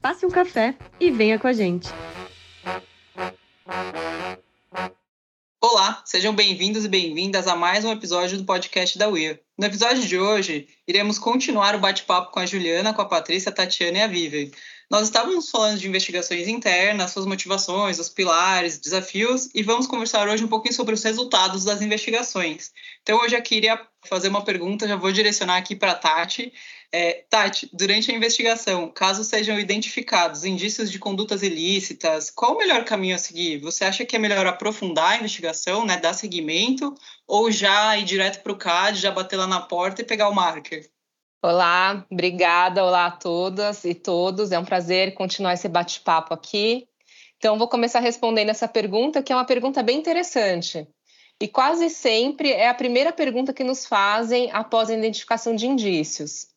Passe um café e venha com a gente. Olá, sejam bem-vindos e bem-vindas a mais um episódio do podcast da Weir. No episódio de hoje, iremos continuar o bate-papo com a Juliana, com a Patrícia, a Tatiana e a Vivian. Nós estávamos falando de investigações internas, suas motivações, os pilares, desafios, e vamos conversar hoje um pouquinho sobre os resultados das investigações. Então, hoje eu queria fazer uma pergunta, já vou direcionar aqui para a Tati. É, Tati, durante a investigação, caso sejam identificados indícios de condutas ilícitas, qual o melhor caminho a seguir? Você acha que é melhor aprofundar a investigação, né, dar seguimento, ou já ir direto para o CAD, já bater lá na porta e pegar o marker? Olá, obrigada, olá a todas e todos. É um prazer continuar esse bate-papo aqui. Então, vou começar respondendo essa pergunta, que é uma pergunta bem interessante. E quase sempre é a primeira pergunta que nos fazem após a identificação de indícios.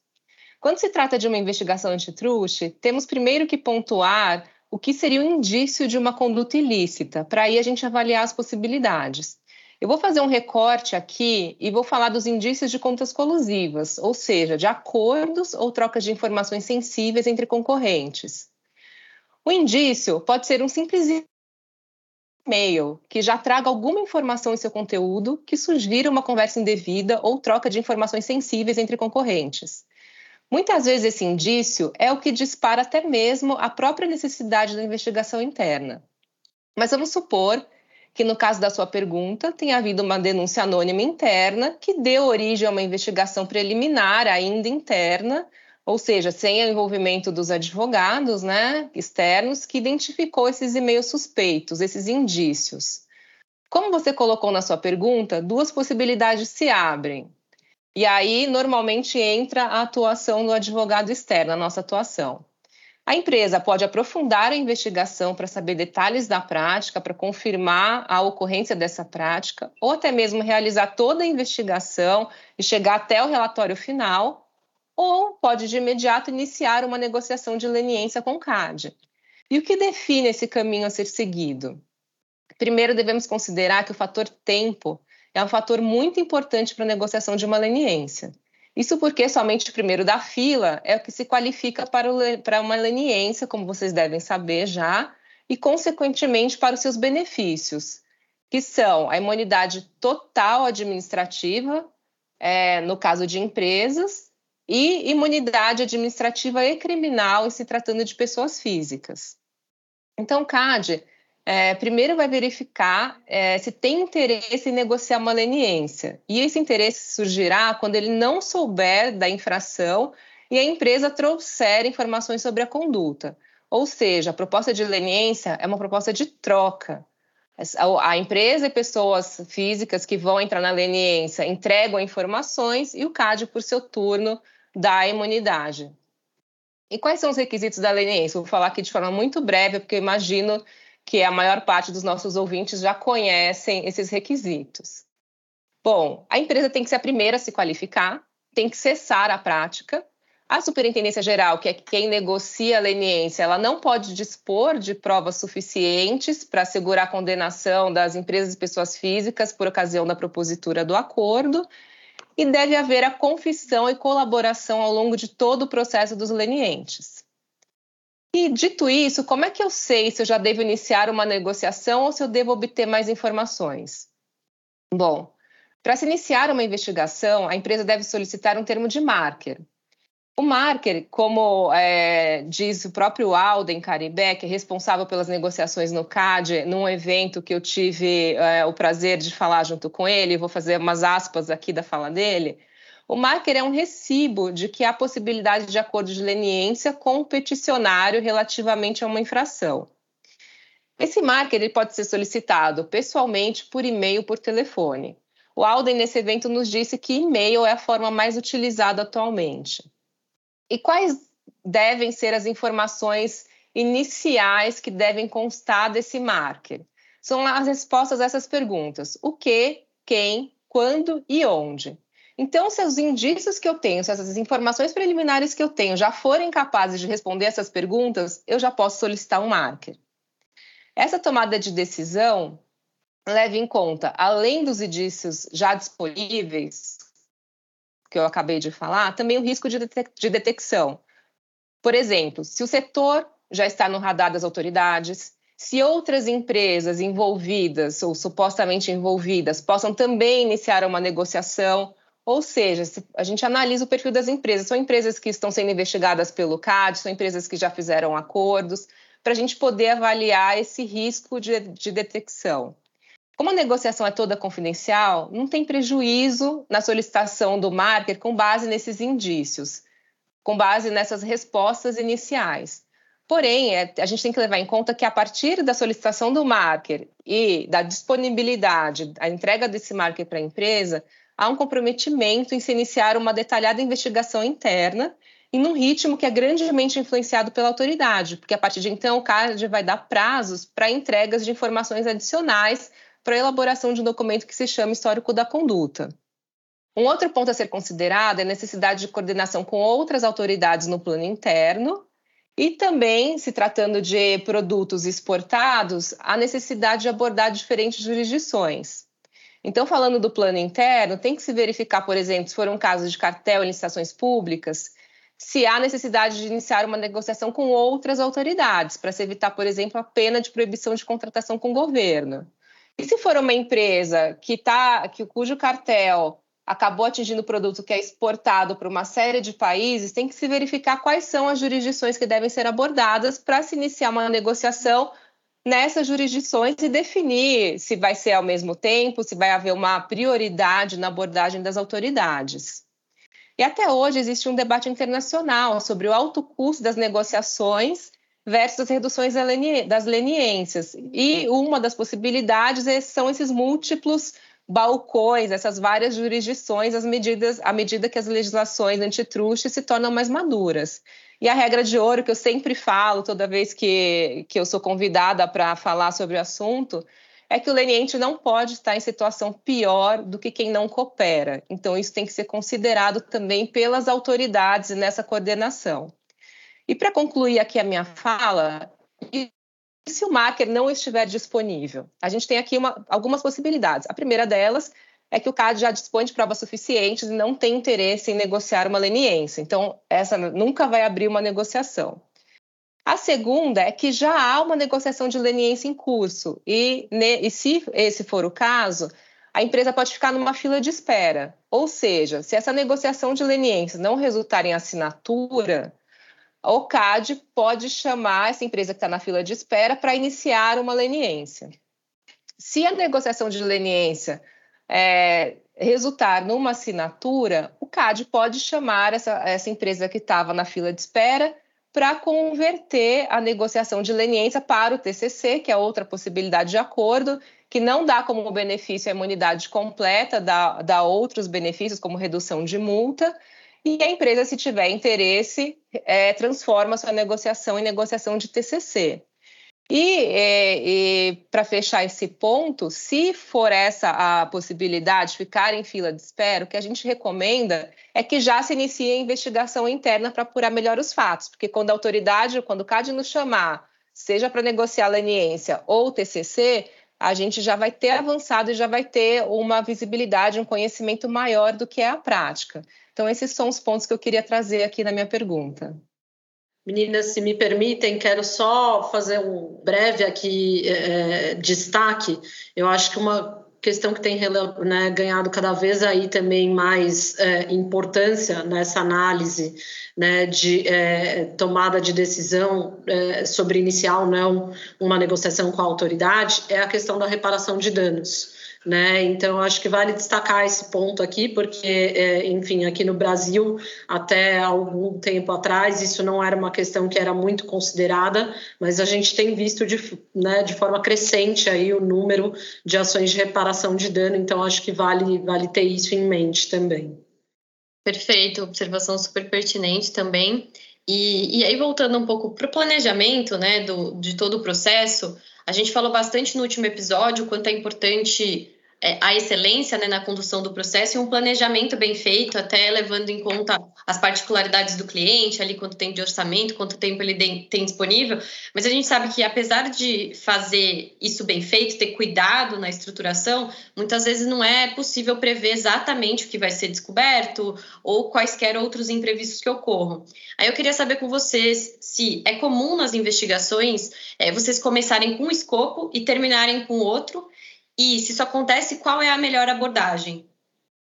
Quando se trata de uma investigação antitruste, temos primeiro que pontuar o que seria um indício de uma conduta ilícita, para aí a gente avaliar as possibilidades. Eu vou fazer um recorte aqui e vou falar dos indícios de contas colusivas, ou seja, de acordos ou trocas de informações sensíveis entre concorrentes. O indício pode ser um simples e-mail que já traga alguma informação em seu conteúdo que sugira uma conversa indevida ou troca de informações sensíveis entre concorrentes. Muitas vezes esse indício é o que dispara até mesmo a própria necessidade da investigação interna. Mas vamos supor que no caso da sua pergunta tenha havido uma denúncia anônima interna que deu origem a uma investigação preliminar ainda interna, ou seja, sem o envolvimento dos advogados, né, externos, que identificou esses e-mails suspeitos, esses indícios. Como você colocou na sua pergunta, duas possibilidades se abrem. E aí, normalmente, entra a atuação do advogado externo, a nossa atuação. A empresa pode aprofundar a investigação para saber detalhes da prática, para confirmar a ocorrência dessa prática, ou até mesmo realizar toda a investigação e chegar até o relatório final, ou pode de imediato iniciar uma negociação de leniência com o CAD. E o que define esse caminho a ser seguido? Primeiro, devemos considerar que o fator tempo é um fator muito importante para a negociação de uma leniência. Isso porque somente o primeiro da fila é o que se qualifica para, o, para uma leniência, como vocês devem saber já, e, consequentemente, para os seus benefícios, que são a imunidade total administrativa, é, no caso de empresas, e imunidade administrativa e criminal em se tratando de pessoas físicas. Então, CAD é, primeiro vai verificar é, se tem interesse em negociar uma leniência. E esse interesse surgirá quando ele não souber da infração e a empresa trouxer informações sobre a conduta. Ou seja, a proposta de leniência é uma proposta de troca. A empresa e pessoas físicas que vão entrar na leniência entregam informações e o CAD, por seu turno, dá imunidade. E quais são os requisitos da leniência? Vou falar aqui de forma muito breve, porque eu imagino que a maior parte dos nossos ouvintes já conhecem esses requisitos. Bom, a empresa tem que ser a primeira a se qualificar, tem que cessar a prática. A Superintendência Geral, que é quem negocia a leniência, ela não pode dispor de provas suficientes para assegurar a condenação das empresas e pessoas físicas por ocasião da propositura do acordo, e deve haver a confissão e colaboração ao longo de todo o processo dos lenientes. E dito isso, como é que eu sei se eu já devo iniciar uma negociação ou se eu devo obter mais informações? Bom, para se iniciar uma investigação, a empresa deve solicitar um termo de marker. O marker, como é, diz o próprio Alden Caribé, que é responsável pelas negociações no CAD, num evento que eu tive é, o prazer de falar junto com ele, vou fazer umas aspas aqui da fala dele, o marker é um recibo de que há possibilidade de acordo de leniência com o peticionário relativamente a uma infração. Esse marker ele pode ser solicitado pessoalmente, por e-mail, por telefone. O Alden, nesse evento, nos disse que e-mail é a forma mais utilizada atualmente. E quais devem ser as informações iniciais que devem constar desse marker? São as respostas a essas perguntas: o que, quem, quando e onde. Então, se os indícios que eu tenho, se essas informações preliminares que eu tenho já forem capazes de responder essas perguntas, eu já posso solicitar um marker. Essa tomada de decisão leva em conta, além dos indícios já disponíveis, que eu acabei de falar, também o risco de, de detecção. Por exemplo, se o setor já está no radar das autoridades, se outras empresas envolvidas ou supostamente envolvidas possam também iniciar uma negociação, ou seja, a gente analisa o perfil das empresas, são empresas que estão sendo investigadas pelo CAD, são empresas que já fizeram acordos, para a gente poder avaliar esse risco de, de detecção. Como a negociação é toda confidencial, não tem prejuízo na solicitação do marker com base nesses indícios, com base nessas respostas iniciais. Porém, é, a gente tem que levar em conta que a partir da solicitação do marker e da disponibilidade, a entrega desse marker para a empresa, há um comprometimento em se iniciar uma detalhada investigação interna e num ritmo que é grandemente influenciado pela autoridade, porque a partir de então o CAD vai dar prazos para entregas de informações adicionais para a elaboração de um documento que se chama histórico da conduta. Um outro ponto a ser considerado é a necessidade de coordenação com outras autoridades no plano interno e também, se tratando de produtos exportados, a necessidade de abordar diferentes jurisdições. Então, falando do plano interno, tem que se verificar, por exemplo, se for um caso de cartel em licitações públicas, se há necessidade de iniciar uma negociação com outras autoridades, para se evitar, por exemplo, a pena de proibição de contratação com o governo. E se for uma empresa que tá, que, cujo cartel acabou atingindo o produto que é exportado para uma série de países, tem que se verificar quais são as jurisdições que devem ser abordadas para se iniciar uma negociação nessas jurisdições e definir se vai ser ao mesmo tempo, se vai haver uma prioridade na abordagem das autoridades. E até hoje existe um debate internacional sobre o alto custo das negociações versus as reduções das leniências. E uma das possibilidades é, são esses múltiplos balcões, essas várias jurisdições, as medidas, à medida que as legislações antitruste se tornam mais maduras. E a regra de ouro que eu sempre falo toda vez que, que eu sou convidada para falar sobre o assunto é que o leniente não pode estar em situação pior do que quem não coopera. Então, isso tem que ser considerado também pelas autoridades nessa coordenação. E para concluir aqui a minha fala, se o marker não estiver disponível? A gente tem aqui uma, algumas possibilidades. A primeira delas é que o CAD já dispõe de provas suficientes e não tem interesse em negociar uma leniência. Então, essa nunca vai abrir uma negociação. A segunda é que já há uma negociação de leniência em curso e, e se esse for o caso, a empresa pode ficar numa fila de espera. Ou seja, se essa negociação de leniência não resultar em assinatura, o CAD pode chamar essa empresa que está na fila de espera para iniciar uma leniência. Se a negociação de leniência é, resultar numa assinatura, o CAD pode chamar essa, essa empresa que estava na fila de espera para converter a negociação de leniência para o TCC, que é outra possibilidade de acordo, que não dá como benefício a imunidade completa, dá, dá outros benefícios, como redução de multa, e a empresa, se tiver interesse, é, transforma sua negociação em negociação de TCC. E, é, e para fechar esse ponto, se for essa a possibilidade de ficar em fila de espera, o que a gente recomenda é que já se inicie a investigação interna para apurar melhor os fatos, porque quando a autoridade, quando o CAD nos chamar, seja para negociar leniência ou TCC, a gente já vai ter avançado e já vai ter uma visibilidade, um conhecimento maior do que é a prática. Então, esses são os pontos que eu queria trazer aqui na minha pergunta. Meninas, se me permitem, quero só fazer um breve aqui é, destaque. Eu acho que uma questão que tem né, ganhado cada vez aí também mais é, importância nessa análise né, de é, tomada de decisão é, sobre iniciar ou não uma negociação com a autoridade é a questão da reparação de danos. Né? Então, acho que vale destacar esse ponto aqui, porque, é, enfim, aqui no Brasil, até algum tempo atrás, isso não era uma questão que era muito considerada, mas a gente tem visto de, né, de forma crescente aí o número de ações de reparação de dano, então acho que vale, vale ter isso em mente também. Perfeito, observação super pertinente também. E, e aí, voltando um pouco para o planejamento né, do, de todo o processo, a gente falou bastante no último episódio quanto é importante a excelência né, na condução do processo e um planejamento bem feito, até levando em conta as particularidades do cliente, ali quanto tempo de orçamento, quanto tempo ele tem disponível. Mas a gente sabe que, apesar de fazer isso bem feito, ter cuidado na estruturação, muitas vezes não é possível prever exatamente o que vai ser descoberto ou quaisquer outros imprevistos que ocorram. Aí eu queria saber com vocês se é comum nas investigações é, vocês começarem com um escopo e terminarem com outro e se isso acontece, qual é a melhor abordagem?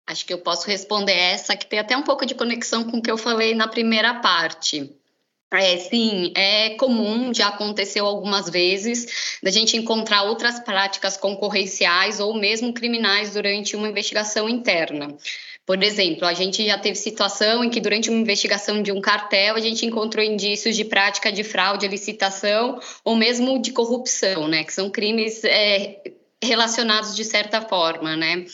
Acho que eu posso responder essa, que tem até um pouco de conexão com o que eu falei na primeira parte. É, sim, é comum, já aconteceu algumas vezes, da gente encontrar outras práticas concorrenciais ou mesmo criminais durante uma investigação interna. Por exemplo, a gente já teve situação em que, durante uma investigação de um cartel, a gente encontrou indícios de prática de fraude à licitação ou mesmo de corrupção, né? Que são crimes é, relacionados de certa forma, né?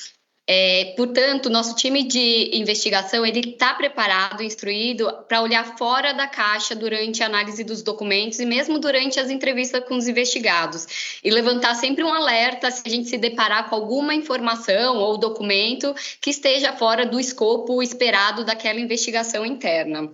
É, portanto, nosso time de investigação ele está preparado, instruído para olhar fora da caixa durante a análise dos documentos e mesmo durante as entrevistas com os investigados e levantar sempre um alerta se a gente se deparar com alguma informação ou documento que esteja fora do escopo esperado daquela investigação interna.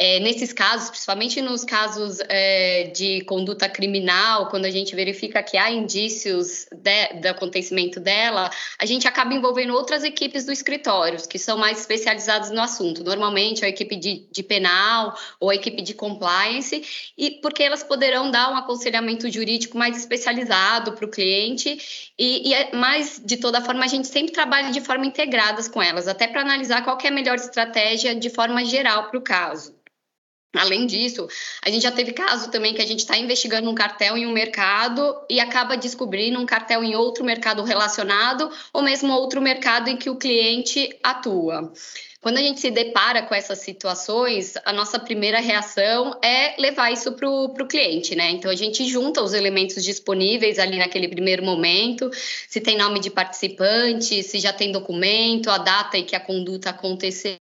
É, nesses casos, principalmente nos casos é, de conduta criminal, quando a gente verifica que há indícios de, do acontecimento dela, a gente acaba envolvendo outras equipes do escritório, que são mais especializadas no assunto. Normalmente a equipe de, de penal ou a equipe de compliance, e porque elas poderão dar um aconselhamento jurídico mais especializado para o cliente. E, e, é, mas, de toda forma, a gente sempre trabalha de forma integradas com elas, até para analisar qual é a melhor estratégia de forma geral para o caso. Além disso, a gente já teve caso também que a gente está investigando um cartel em um mercado e acaba descobrindo um cartel em outro mercado relacionado ou mesmo outro mercado em que o cliente atua. Quando a gente se depara com essas situações, a nossa primeira reação é levar isso para o cliente, né? Então a gente junta os elementos disponíveis ali naquele primeiro momento, se tem nome de participante, se já tem documento, a data em que a conduta aconteceu,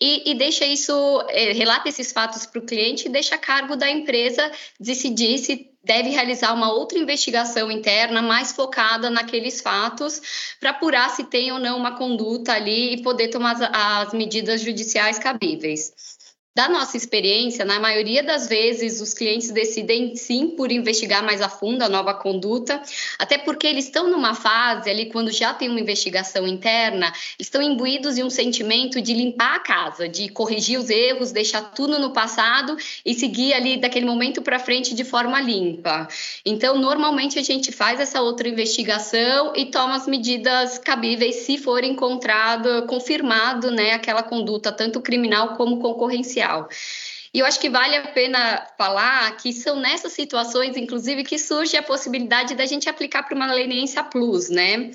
e, e deixa isso, é, relata esses fatos para o cliente e deixa a cargo da empresa decidir se deve realizar uma outra investigação interna mais focada naqueles fatos para apurar se tem ou não uma conduta ali e poder tomar as, as medidas judiciais cabíveis. Da nossa experiência, na maioria das vezes, os clientes decidem sim por investigar mais a fundo a nova conduta, até porque eles estão numa fase ali, quando já tem uma investigação interna, estão imbuídos em um sentimento de limpar a casa, de corrigir os erros, deixar tudo no passado e seguir ali daquele momento para frente de forma limpa. Então, normalmente a gente faz essa outra investigação e toma as medidas cabíveis se for encontrado, confirmado, né, aquela conduta, tanto criminal como concorrencial. E eu acho que vale a pena falar que são nessas situações, inclusive, que surge a possibilidade da gente aplicar para uma leniência plus, né?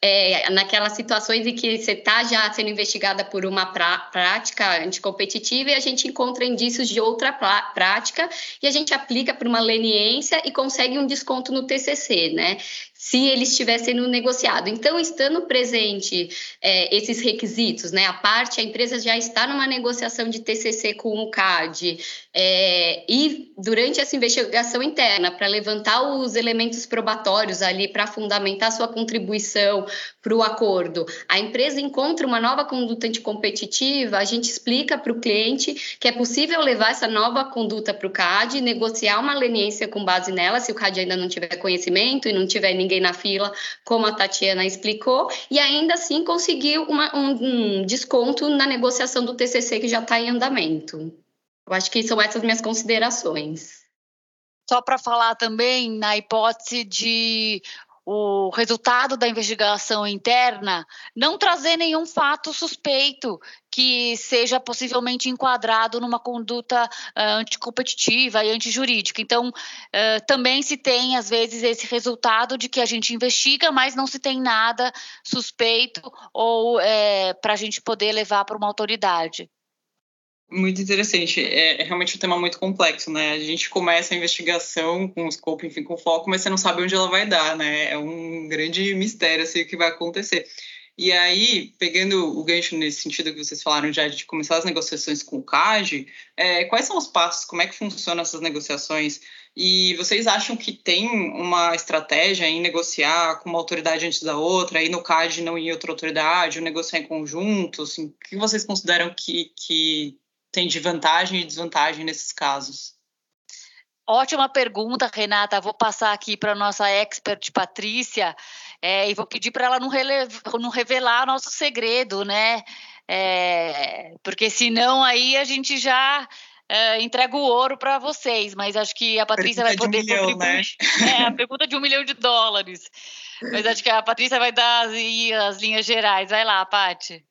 É, naquelas situações em que você está já sendo investigada por uma prática anticompetitiva e a gente encontra indícios de outra prática e a gente aplica para uma leniência e consegue um desconto no TCC, né? Se ele estiver sendo negociado. Então, estando presente é, esses requisitos, né, a parte, a empresa já está numa negociação de TCC com o CAD, é, e durante essa investigação interna, para levantar os elementos probatórios ali, para fundamentar sua contribuição para o acordo, a empresa encontra uma nova conduta anticompetitiva, a gente explica para o cliente que é possível levar essa nova conduta para o CAD, negociar uma leniência com base nela, se o CAD ainda não tiver conhecimento e não tiver ninguém ninguém na fila, como a Tatiana explicou, e ainda assim conseguiu uma, um, um desconto na negociação do TCC que já está em andamento. Eu acho que são essas minhas considerações. Só para falar também na hipótese de o resultado da investigação interna não trazer nenhum fato suspeito que seja possivelmente enquadrado numa conduta uh, anticompetitiva e antijurídica. Então, uh, também se tem, às vezes, esse resultado de que a gente investiga, mas não se tem nada suspeito ou é, para a gente poder levar para uma autoridade. Muito interessante. É, é, realmente um tema muito complexo, né? A gente começa a investigação com o escopo, enfim, com foco, mas você não sabe onde ela vai dar, né? É um grande mistério, assim, o que vai acontecer. E aí, pegando o gancho nesse sentido que vocês falaram já de começar as negociações com o CAD, é, quais são os passos, como é que funcionam essas negociações? E vocês acham que tem uma estratégia em negociar com uma autoridade antes da outra, aí no CAD não ir outra autoridade, ou negociar em conjunto? Assim, o que vocês consideram que, que tem de vantagem e desvantagem nesses casos? Ótima pergunta, Renata. Vou passar aqui para a nossa expert Patrícia é, e vou pedir para ela não, não, revelar nosso segredo, né? É, porque senão aí a gente já é, entrega o ouro para vocês, mas acho que a Patrícia vai poder um milhão, Né? É, a pergunta de um milhão de dólares. Mas acho que a Patrícia vai dar as, as linhas gerais. Vai lá, Paty.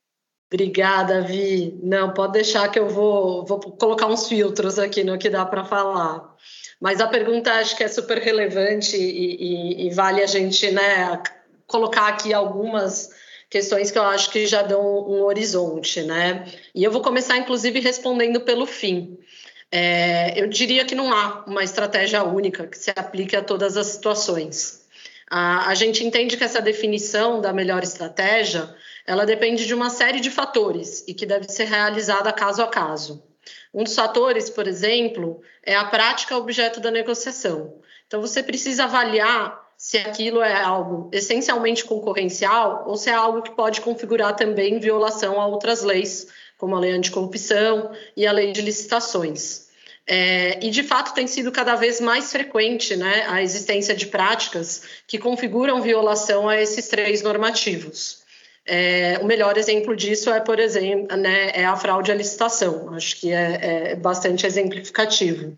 Obrigada, Vi. Não, pode deixar que eu vou, vou colocar uns filtros aqui no que dá para falar. Mas a pergunta acho que é super relevante e, e, e vale a gente né, colocar aqui algumas questões que eu acho que já dão um horizonte, né? E eu vou começar, inclusive, respondendo pelo fim. É, eu diria que não há uma estratégia única que se aplique a todas as situações. A, a gente entende que essa definição da melhor estratégia ela depende de uma série de fatores e que deve ser realizada caso a caso. Um dos fatores, por exemplo, é a prática objeto da negociação. Então, você precisa avaliar se aquilo é algo essencialmente concorrencial ou se é algo que pode configurar também violação a outras leis, como a lei anticorrupção e a lei de licitações. É, e de fato tem sido cada vez mais frequente né, a existência de práticas que configuram violação a esses três normativos. É, o melhor exemplo disso é, por exemplo, né, é a fraude à licitação. Acho que é, é bastante exemplificativo.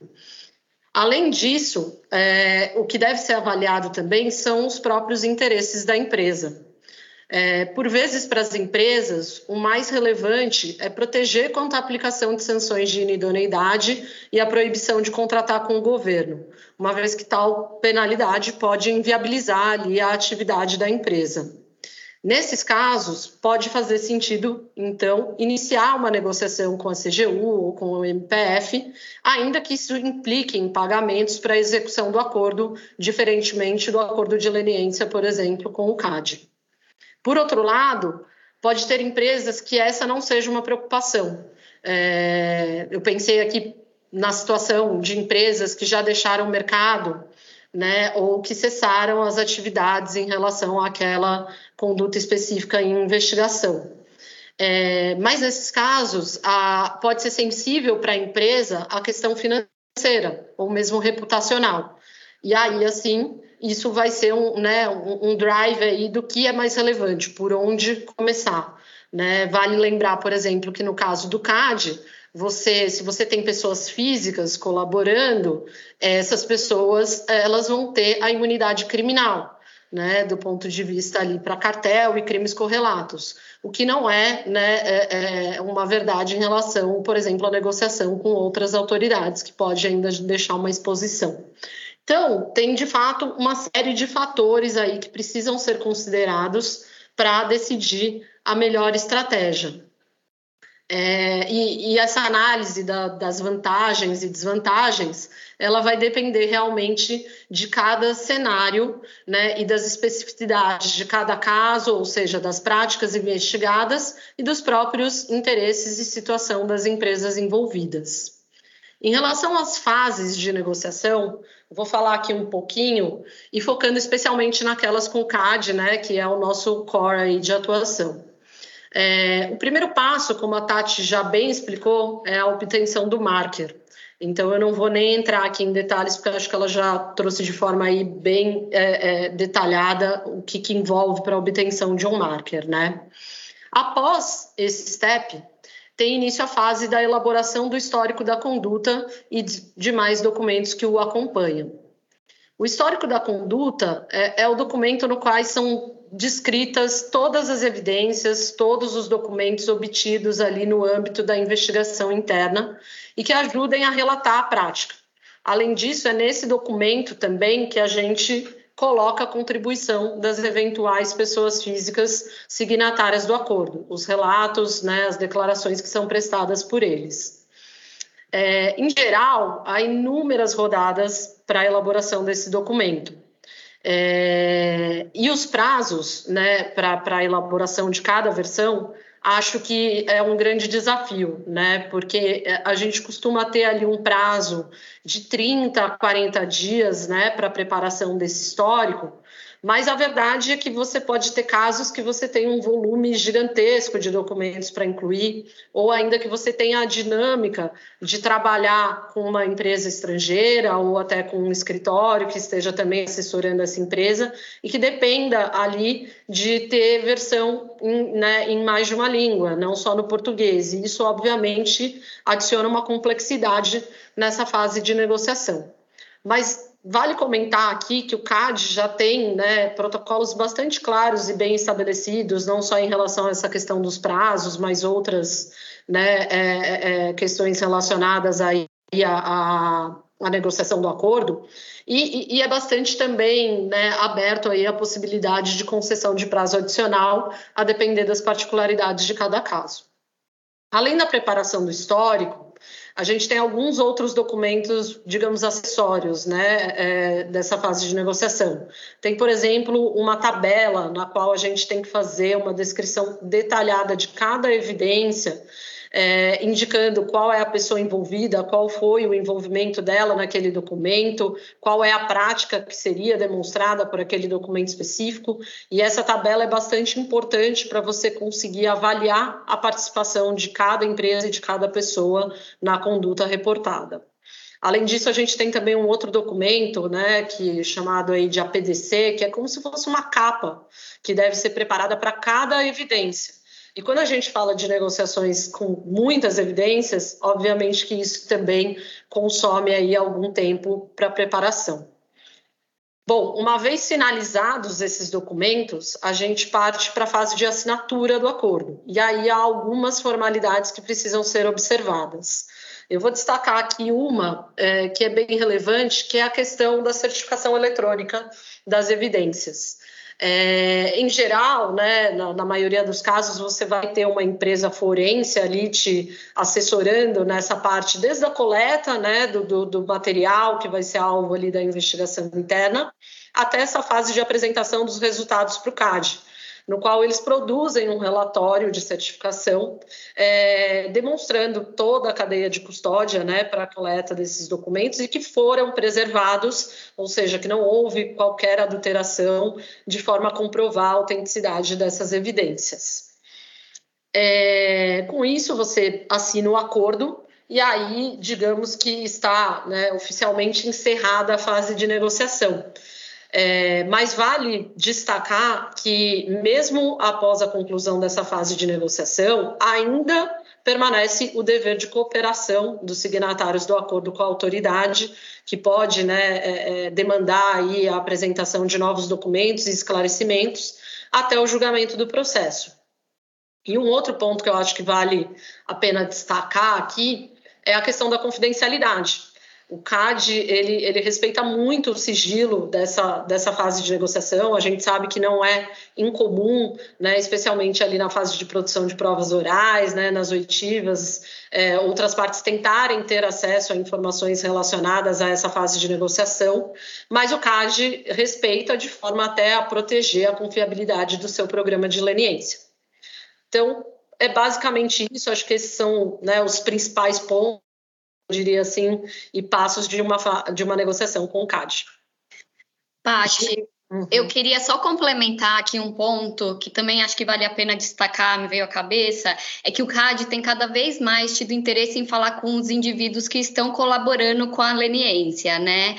Além disso, é, o que deve ser avaliado também são os próprios interesses da empresa. É, por vezes, para as empresas, o mais relevante é proteger contra a aplicação de sanções de inidoneidade e a proibição de contratar com o governo, uma vez que tal penalidade pode inviabilizar ali a atividade da empresa. Nesses casos, pode fazer sentido, então, iniciar uma negociação com a CGU ou com o MPF, ainda que isso implique em pagamentos para a execução do acordo, diferentemente do acordo de leniência, por exemplo, com o CAD. Por outro lado, pode ter empresas que essa não seja uma preocupação. É, eu pensei aqui na situação de empresas que já deixaram o mercado né, ou que cessaram as atividades em relação àquela conduta específica em investigação. É, mas nesses casos, a, pode ser sensível para a empresa a questão financeira ou mesmo reputacional. E aí, assim, isso vai ser um, né, um, um drive aí do que é mais relevante, por onde começar. Né? Vale lembrar, por exemplo, que no caso do CAD, você, se você tem pessoas físicas colaborando, essas pessoas elas vão ter a imunidade criminal. Né, do ponto de vista ali para cartel e crimes correlatos, o que não é, né, é, é uma verdade em relação, por exemplo, à negociação com outras autoridades, que pode ainda deixar uma exposição. Então, tem de fato uma série de fatores aí que precisam ser considerados para decidir a melhor estratégia. É, e, e, essa análise da, das vantagens e desvantagens, ela vai depender realmente de cada cenário né, e das especificidades de cada caso, ou seja, das práticas investigadas e dos próprios interesses e situação das empresas envolvidas. Em relação às fases de negociação, vou falar aqui um pouquinho e focando especialmente naquelas com CAD, né, que é o nosso core de atuação. É, o primeiro passo, como a Tati já bem explicou, é a obtenção do marker. Então, eu não vou nem entrar aqui em detalhes, porque acho que ela já trouxe de forma aí bem é, é, detalhada o que, que envolve para a obtenção de um marker, né? Após esse step, tem início a fase da elaboração do histórico da conduta e demais documentos que o acompanham. O histórico da conduta é, é o documento no qual são descritas todas as evidências, todos os documentos obtidos ali no âmbito da investigação interna e que ajudem a relatar a prática. Além disso, é nesse documento também que a gente coloca a contribuição das eventuais pessoas físicas signatárias do acordo, os relatos, né, as declarações que são prestadas por eles. É, em geral, há inúmeras rodadas para a elaboração desse documento. É, e os prazos né, para elaboração de cada versão, acho que é um grande desafio, né? Porque a gente costuma ter ali um prazo de 30 a 40 dias né, para preparação desse histórico, mas a verdade é que você pode ter casos que você tem um volume gigantesco de documentos para incluir, ou ainda que você tenha a dinâmica de trabalhar com uma empresa estrangeira ou até com um escritório que esteja também assessorando essa empresa e que dependa ali de ter versão em, né, em mais de uma língua, não só no português. E isso, obviamente, adiciona uma complexidade nessa fase de negociação. Mas Vale comentar aqui que o CAD já tem né, protocolos bastante claros e bem estabelecidos, não só em relação a essa questão dos prazos, mas outras né, é, é, é questões relacionadas aí à, à, negociação do acordo. E, e, é bastante também né, aberto aí a possibilidade de concessão de prazo adicional, a depender das particularidades de cada caso. Além da preparação do histórico, a gente tem alguns outros documentos, digamos, acessórios, né, é, dessa fase de negociação. Tem, por exemplo, uma tabela na qual a gente tem que fazer uma descrição detalhada de cada evidência é, indicando qual é a pessoa envolvida, qual foi o envolvimento dela naquele documento, qual é a prática que seria demonstrada por aquele documento específico. E essa tabela é bastante importante para você conseguir avaliar a participação de cada empresa e de cada pessoa na conduta reportada. Além disso, a gente tem também um outro documento, né, que chamado aí de APDC, que é como se fosse uma capa que deve ser preparada para cada evidência. E quando a gente fala de negociações com muitas evidências, obviamente que isso também consome aí algum tempo para preparação. Bom, uma vez finalizados esses documentos, a gente parte para a fase de assinatura do acordo. E aí há algumas formalidades que precisam ser observadas. Eu vou destacar aqui uma é, que é bem relevante, que é a questão da certificação eletrônica das evidências. É, em geral, né, na, na, maioria dos casos, você vai ter uma empresa forense ali te assessorando nessa parte, desde a coleta né, do, do, do material que vai ser alvo ali da investigação interna, até essa fase de apresentação dos resultados para o CAD no qual eles produzem um relatório de certificação é, demonstrando toda a cadeia de custódia né, para a coleta desses documentos e que foram preservados, ou seja, que não houve qualquer adulteração de forma a comprovar a autenticidade dessas evidências. É, com isso, você assina o acordo e aí, digamos que está né, oficialmente encerrada a fase de negociação. É, mas vale destacar que, mesmo após a conclusão dessa fase de negociação, ainda permanece o dever de cooperação dos signatários do acordo com a autoridade, que pode né, é, é, demandar aí a apresentação de novos documentos e esclarecimentos até o julgamento do processo. E um outro ponto que eu acho que vale a pena destacar aqui é a questão da confidencialidade. O CAD ele, ele respeita muito o sigilo dessa, dessa fase de negociação. A gente sabe que não é incomum, né, especialmente ali na fase de produção de provas orais, né, nas oitivas, é, outras partes tentarem ter acesso a informações relacionadas a essa fase de negociação, mas o CAD respeita de forma até a proteger a confiabilidade do seu programa de leniência. Então, é basicamente isso. Acho que esses são né, os principais pontos diria assim, e passos de uma, de uma negociação com o CAD. Paty, uhum. eu queria só complementar aqui um ponto que também acho que vale a pena destacar, me veio à cabeça, é que o CAD tem cada vez mais tido interesse em falar com os indivíduos que estão colaborando com a leniência, né?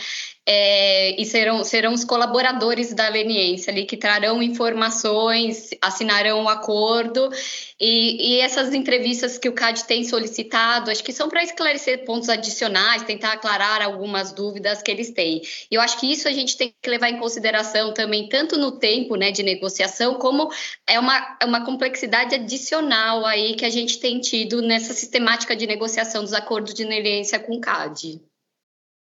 É, e serão, serão os colaboradores da leniência ali que trarão informações, assinarão o um acordo e, e, essas entrevistas que o CAD tem solicitado, acho que são para esclarecer pontos adicionais, tentar aclarar algumas dúvidas que eles têm. E eu acho que isso a gente tem que levar em consideração também, tanto no tempo né, de negociação, como é uma, é uma complexidade adicional aí que a gente tem tido nessa sistemática de negociação dos acordos de leniência com o CAD.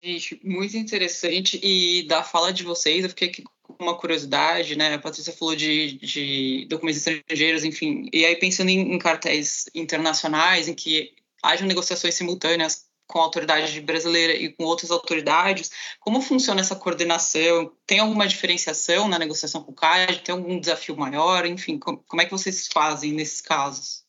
Gente, muito interessante. E da fala de vocês, eu fiquei com uma curiosidade, né? A Patrícia falou de, de documentos estrangeiros, enfim. E aí, pensando em, em cartéis internacionais, em que hajam negociações simultâneas com a autoridade brasileira e com outras autoridades. Como funciona essa coordenação? Tem alguma diferenciação na negociação com o CAD? Tem algum desafio maior? Enfim, como é que vocês fazem nesses casos?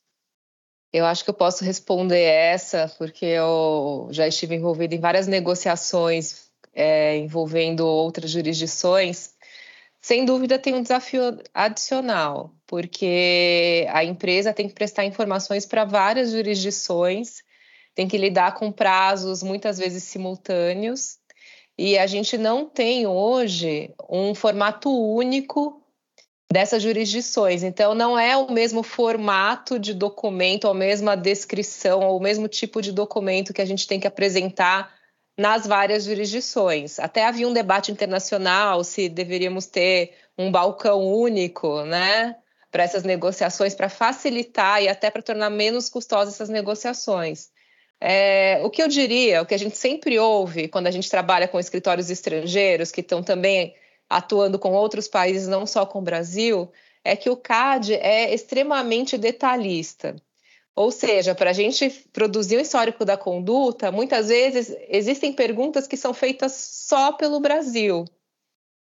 Eu acho que eu posso responder essa, porque eu já estive envolvida em várias negociações é, envolvendo outras jurisdições. Sem dúvida, tem um desafio adicional, porque a empresa tem que prestar informações para várias jurisdições, tem que lidar com prazos muitas vezes simultâneos, e a gente não tem hoje um formato único dessas jurisdições. Então, não é o mesmo formato de documento, a mesma descrição, ou o mesmo tipo de documento que a gente tem que apresentar nas várias jurisdições. Até havia um debate internacional se deveríamos ter um balcão único, né, para essas negociações, para facilitar e até para tornar menos custosas essas negociações. É, o que eu diria, o que a gente sempre ouve quando a gente trabalha com escritórios estrangeiros que estão também atuando com outros países, não só com o Brasil, é que o CAD é extremamente detalhista. Ou seja, para a gente produzir um histórico da conduta, muitas vezes existem perguntas que são feitas só pelo Brasil.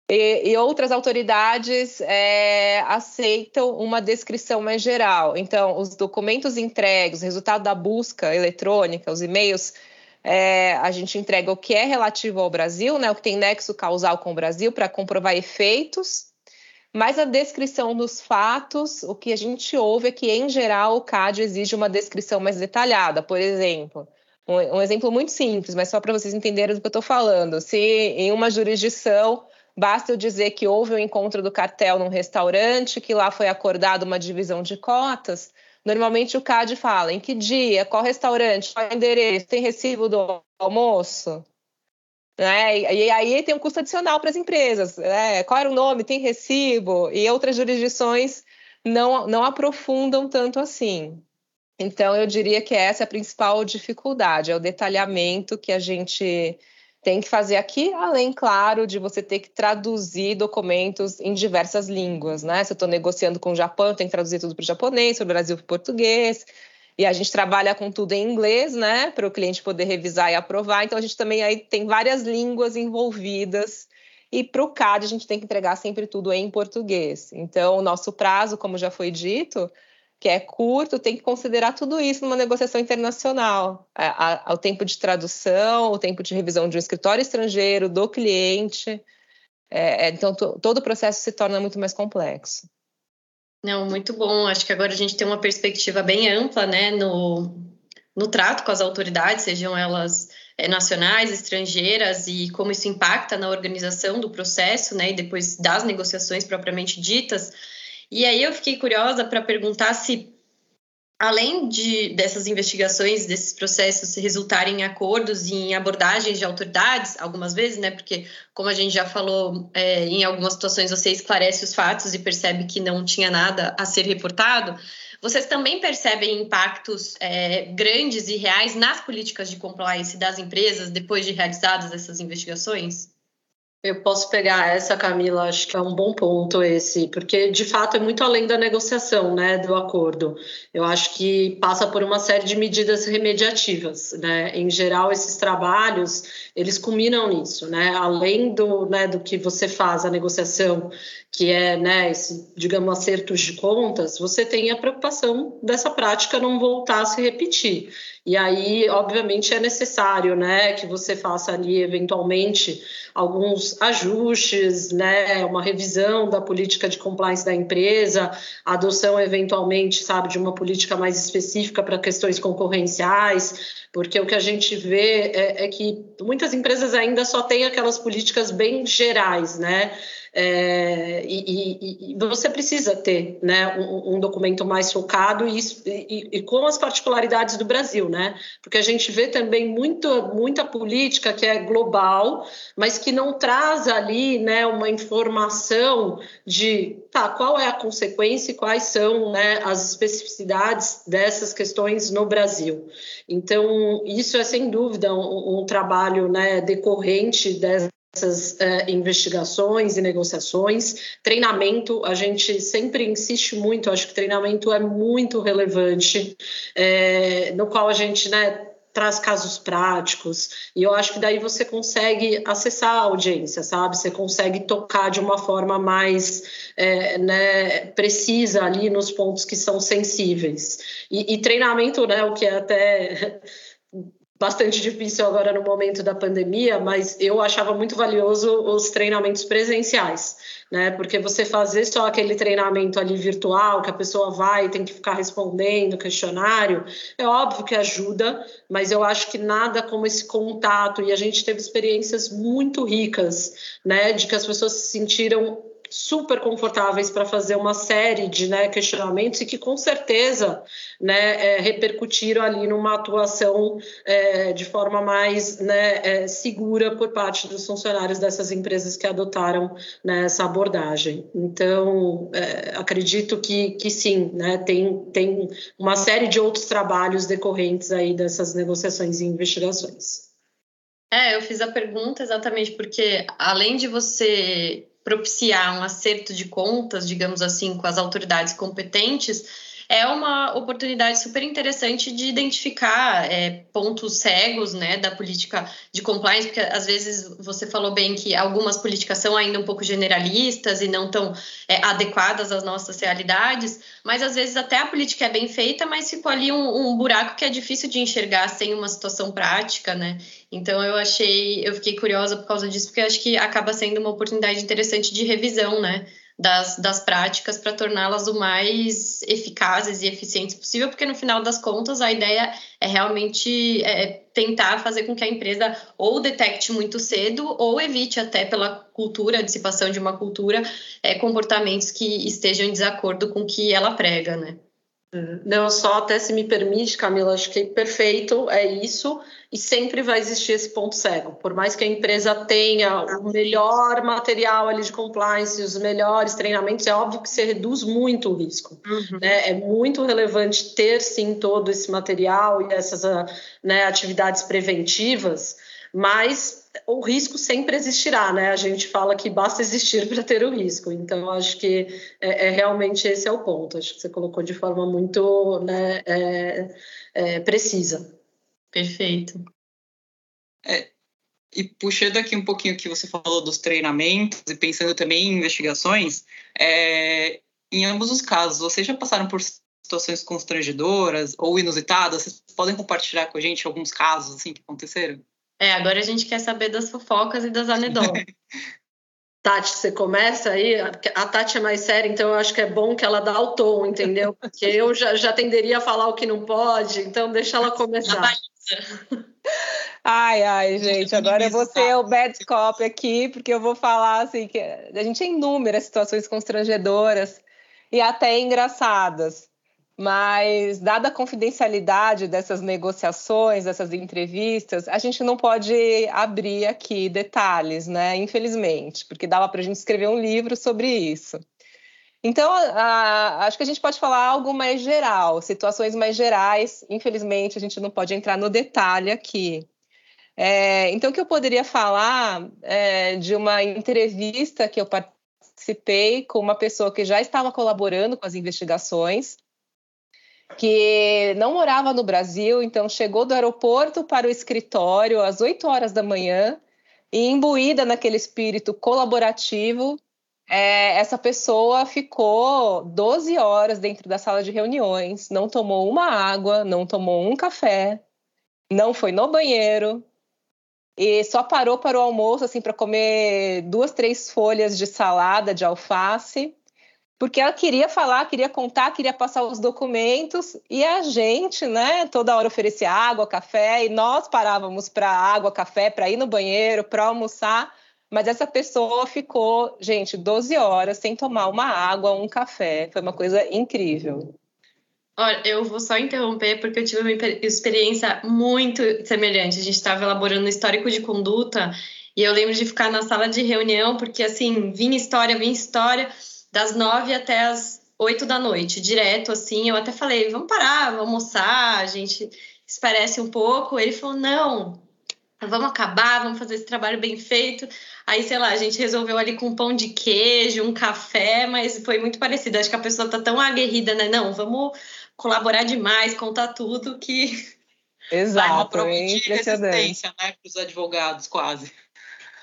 E, e outras autoridades é, aceitam uma descrição mais geral. Então, os documentos entregues, o resultado da busca eletrônica, os e-mails é, a gente entrega o que é relativo ao Brasil, né, o que tem nexo causal com o Brasil, para comprovar efeitos, mas a descrição dos fatos, o que a gente ouve é que, em geral, o CAD exige uma descrição mais detalhada. Por exemplo, um, um exemplo muito simples, mas só para vocês entenderem do que eu estou falando. Se em uma jurisdição basta eu dizer que houve um encontro do cartel num restaurante, que lá foi acordada uma divisão de cotas, Normalmente o CAD fala em que dia, qual restaurante, qual endereço, tem recibo do almoço? Né? E, aí tem um custo adicional para as empresas. Né? Qual era o nome? Tem recibo? E outras jurisdições não, não aprofundam tanto assim. Então, eu diria que essa é a principal dificuldade, é o detalhamento que a gente tem que fazer aqui, além, claro, de você ter que traduzir documentos em diversas línguas, né? Se eu estou negociando com o Japão, tenho que traduzir tudo para o japonês, para o Brasil para o português. E a gente trabalha com tudo em inglês, né? Para o cliente poder revisar e aprovar. Então, a gente também aí tem várias línguas envolvidas. E para o CAD, a gente tem que entregar sempre tudo em português. Então, o nosso prazo, como já foi dito, que é curto, tem que considerar tudo isso numa negociação internacional. A, a, o tempo de tradução, o tempo de revisão de um escritório estrangeiro, do cliente. É, é então, todo o processo se torna muito mais complexo. Não, muito bom. Acho que agora a gente tem uma perspectiva bem ampla né, no, no trato com as autoridades, sejam elas é, nacionais, estrangeiras, e como isso impacta na organização do processo né, e depois das negociações propriamente ditas. E aí eu fiquei curiosa para perguntar se, além de dessas investigações, desses processos resultarem em acordos e em abordagens de autoridades, algumas vezes, né? Porque, como a gente já falou, é, em algumas situações você esclarece os fatos e percebe que não tinha nada a ser reportado. Vocês também percebem impactos é, grandes e reais nas políticas de compliance das empresas depois de realizadas essas investigações? Eu posso pegar essa, Camila, acho que é um bom ponto esse, porque de fato é muito além da negociação, né, do acordo. Eu acho que passa por uma série de medidas remediativas, né? Em geral, esses trabalhos, eles culminam nisso, né? Além do, né, do que você faz a negociação, que é, né, esse, digamos, acertos de contas, você tem a preocupação dessa prática não voltar a se repetir. E aí, obviamente, é necessário, né, que você faça ali eventualmente alguns ajustes, né, uma revisão da política de compliance da empresa, adoção eventualmente, sabe, de uma política mais específica para questões concorrenciais, porque o que a gente vê é, é que muitas empresas ainda só têm aquelas políticas bem gerais, né? É, e, e, você precisa ter né, um, um documento mais focado e, e, e, com as particularidades do Brasil, né? Porque a gente vê também muito, muita política que é global, mas que não traz ali né, uma informação de tá, qual é a consequência e quais são né, as especificidades dessas questões no Brasil. Então, isso é sem dúvida um, um trabalho né, decorrente dessa essas é, investigações e negociações. Treinamento, a gente sempre insiste muito, acho que treinamento é muito relevante, é, no qual a gente né, traz casos práticos, e eu acho que daí você consegue acessar a audiência, sabe? Você consegue tocar de uma forma mais é, né, precisa ali nos pontos que são sensíveis. E, e treinamento, né, o que é até bastante difícil agora no momento da pandemia, mas eu achava muito valioso os treinamentos presenciais, né? Porque você fazer só aquele treinamento ali virtual, que a pessoa vai e tem que ficar respondendo questionário, é óbvio que ajuda, mas eu acho que nada como esse contato e a gente teve experiências muito ricas, né? De que as pessoas se sentiram super confortáveis para fazer uma série de né, questionamentos e que com certeza né, é, repercutiram ali numa atuação é, de forma mais né, é, segura por parte dos funcionários dessas empresas que adotaram né, essa abordagem. Então, é, acredito que, que sim, né, tem, tem uma série de outros trabalhos decorrentes aí dessas negociações e investigações. É, eu fiz a pergunta exatamente porque, além de você propiciar um acerto de contas, digamos assim, com as autoridades competentes, é uma oportunidade super interessante de identificar é, pontos cegos né, da política de compliance, porque às vezes você falou bem que algumas políticas são ainda um pouco generalistas e não tão é, adequadas às nossas realidades, mas às vezes até a política é bem feita, mas ficou ali um, um buraco que é difícil de enxergar sem uma situação prática, né? Então eu achei, eu fiquei curiosa por causa disso, porque acho que acaba sendo uma oportunidade interessante de revisão, né? Das, das práticas para torná-las o mais eficazes e eficientes possível, porque no final das contas a ideia é realmente é, tentar fazer com que a empresa ou detecte muito cedo ou evite até pela cultura, a dissipação de uma cultura, é, comportamentos que estejam em desacordo com o que ela prega, né? Não, só até se me permite, Camila, acho que perfeito, é isso, e sempre vai existir esse ponto cego. Por mais que a empresa tenha o melhor material ali de compliance, os melhores treinamentos, é óbvio que você reduz muito o risco. Uhum. Né? É muito relevante ter, sim, todo esse material e essas ah, né, atividades preventivas, mas o risco sempre existirá, né? A gente fala que basta existir para ter o risco. Então, acho que é, é, realmente esse é o ponto. Acho que você colocou de forma muito né, é, é, precisa. Perfeito. É, e puxando aqui um pouquinho que você falou dos treinamentos e pensando também em investigações, é, em ambos os casos, vocês já passaram por situações constrangedoras ou inusitadas? Vocês podem compartilhar com a gente alguns casos assim que aconteceram? É, agora a gente quer saber das fofocas e das anedotas. Tati, você começa aí, a Tati é mais séria, então eu acho que é bom que ela dá o tom, entendeu? Porque eu já, já tenderia a falar o que não pode, então deixa ela começar. Ai, ai, gente, agora eu vou ser o bad cop aqui, porque eu vou falar assim que a gente tem inúmeras situações constrangedoras e até engraçadas. Mas, dada a confidencialidade dessas negociações, dessas entrevistas, a gente não pode abrir aqui detalhes, né? Infelizmente, porque dava para a gente escrever um livro sobre isso. Então, a, acho que a gente pode falar algo mais geral, situações mais gerais. Infelizmente, a gente não pode entrar no detalhe aqui. É, então, o que eu poderia falar é de uma entrevista que eu participei com uma pessoa que já estava colaborando com as investigações que não morava no Brasil, então chegou do aeroporto para o escritório às 8 horas da manhã e imbuída naquele espírito colaborativo, é, essa pessoa ficou 12 horas dentro da sala de reuniões, não tomou uma água, não tomou um café, não foi no banheiro e só parou para o almoço assim para comer duas, três folhas de salada de alface porque ela queria falar, queria contar, queria passar os documentos e a gente, né, toda hora oferecia água, café e nós parávamos para água, café, para ir no banheiro, para almoçar, mas essa pessoa ficou, gente, 12 horas sem tomar uma água, um café. Foi uma coisa incrível. Olha, eu vou só interromper porque eu tive uma experiência muito semelhante. A gente estava elaborando um histórico de conduta e eu lembro de ficar na sala de reunião porque assim vinha história, vinha história das nove até as oito da noite, direto assim. Eu até falei, vamos parar, vamos almoçar, a gente esparece um pouco. Ele falou, não, vamos acabar, vamos fazer esse trabalho bem feito. Aí, sei lá, a gente resolveu ali com um pão de queijo, um café, mas foi muito parecido. Acho que a pessoa tá tão aguerrida, né? Não, vamos colaborar demais, contar tudo que Exato, uma prova é de resistência, né, para os advogados, quase.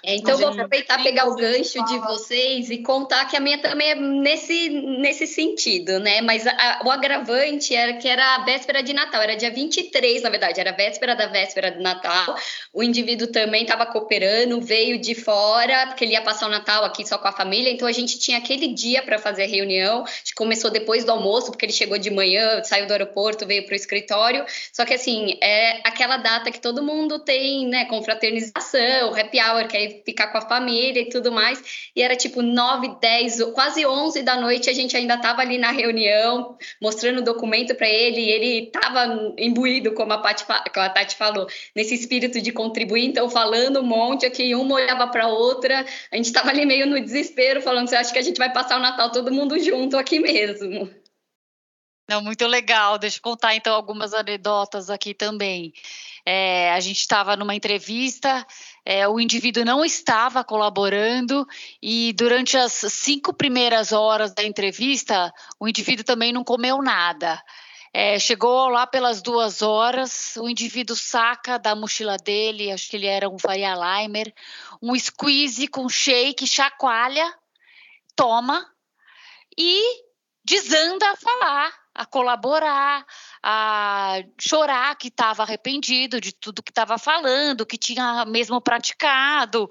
É, então, vou aproveitar pegar o gancho de vocês e contar que a minha também é nesse, nesse sentido, né? Mas a, o agravante era que era a véspera de Natal, era dia 23, na verdade, era a véspera da véspera de Natal. O indivíduo também estava cooperando, veio de fora, porque ele ia passar o Natal aqui só com a família, então a gente tinha aquele dia para fazer a reunião. A gente começou depois do almoço, porque ele chegou de manhã, saiu do aeroporto, veio para o escritório. Só que, assim, é aquela data que todo mundo tem, né? Confraternização, happy hour, que aí ficar com a família e tudo mais. E era tipo 9, 10, quase 11 da noite, a gente ainda estava ali na reunião, mostrando o documento para ele, e ele estava imbuído, como a, Pati, como a Tati falou, nesse espírito de contribuir, então falando um monte aqui, uma olhava para outra, a gente estava ali meio no desespero, falando, você acha que a gente vai passar o Natal todo mundo junto aqui mesmo? Não, muito legal. Deixa eu contar então algumas anedotas aqui também. É, a gente estava numa entrevista, é, o indivíduo não estava colaborando e durante as cinco primeiras horas da entrevista, o indivíduo também não comeu nada. É, chegou lá pelas duas horas, o indivíduo saca da mochila dele, acho que ele era um Faria Limer, um squeeze com shake, chacoalha, toma e desanda a falar a colaborar, a chorar que estava arrependido de tudo que estava falando, que tinha mesmo praticado,